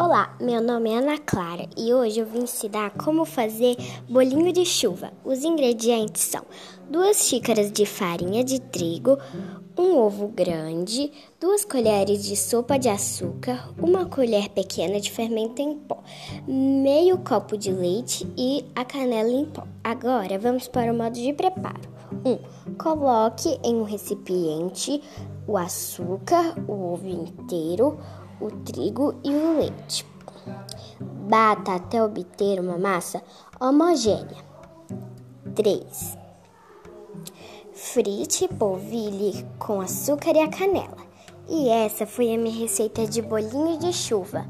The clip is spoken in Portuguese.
Olá, meu nome é Ana Clara e hoje eu vim ensinar como fazer bolinho de chuva. Os ingredientes são duas xícaras de farinha de trigo, um ovo grande, duas colheres de sopa de açúcar, uma colher pequena de fermento em pó, meio copo de leite e a canela em pó. Agora vamos para o modo de preparo. 1. Um, coloque em um recipiente o açúcar, o ovo inteiro, o trigo e o leite. Bata até obter uma massa homogênea. 3. Frite polvilhe com açúcar e a canela. E essa foi a minha receita de bolinho de chuva.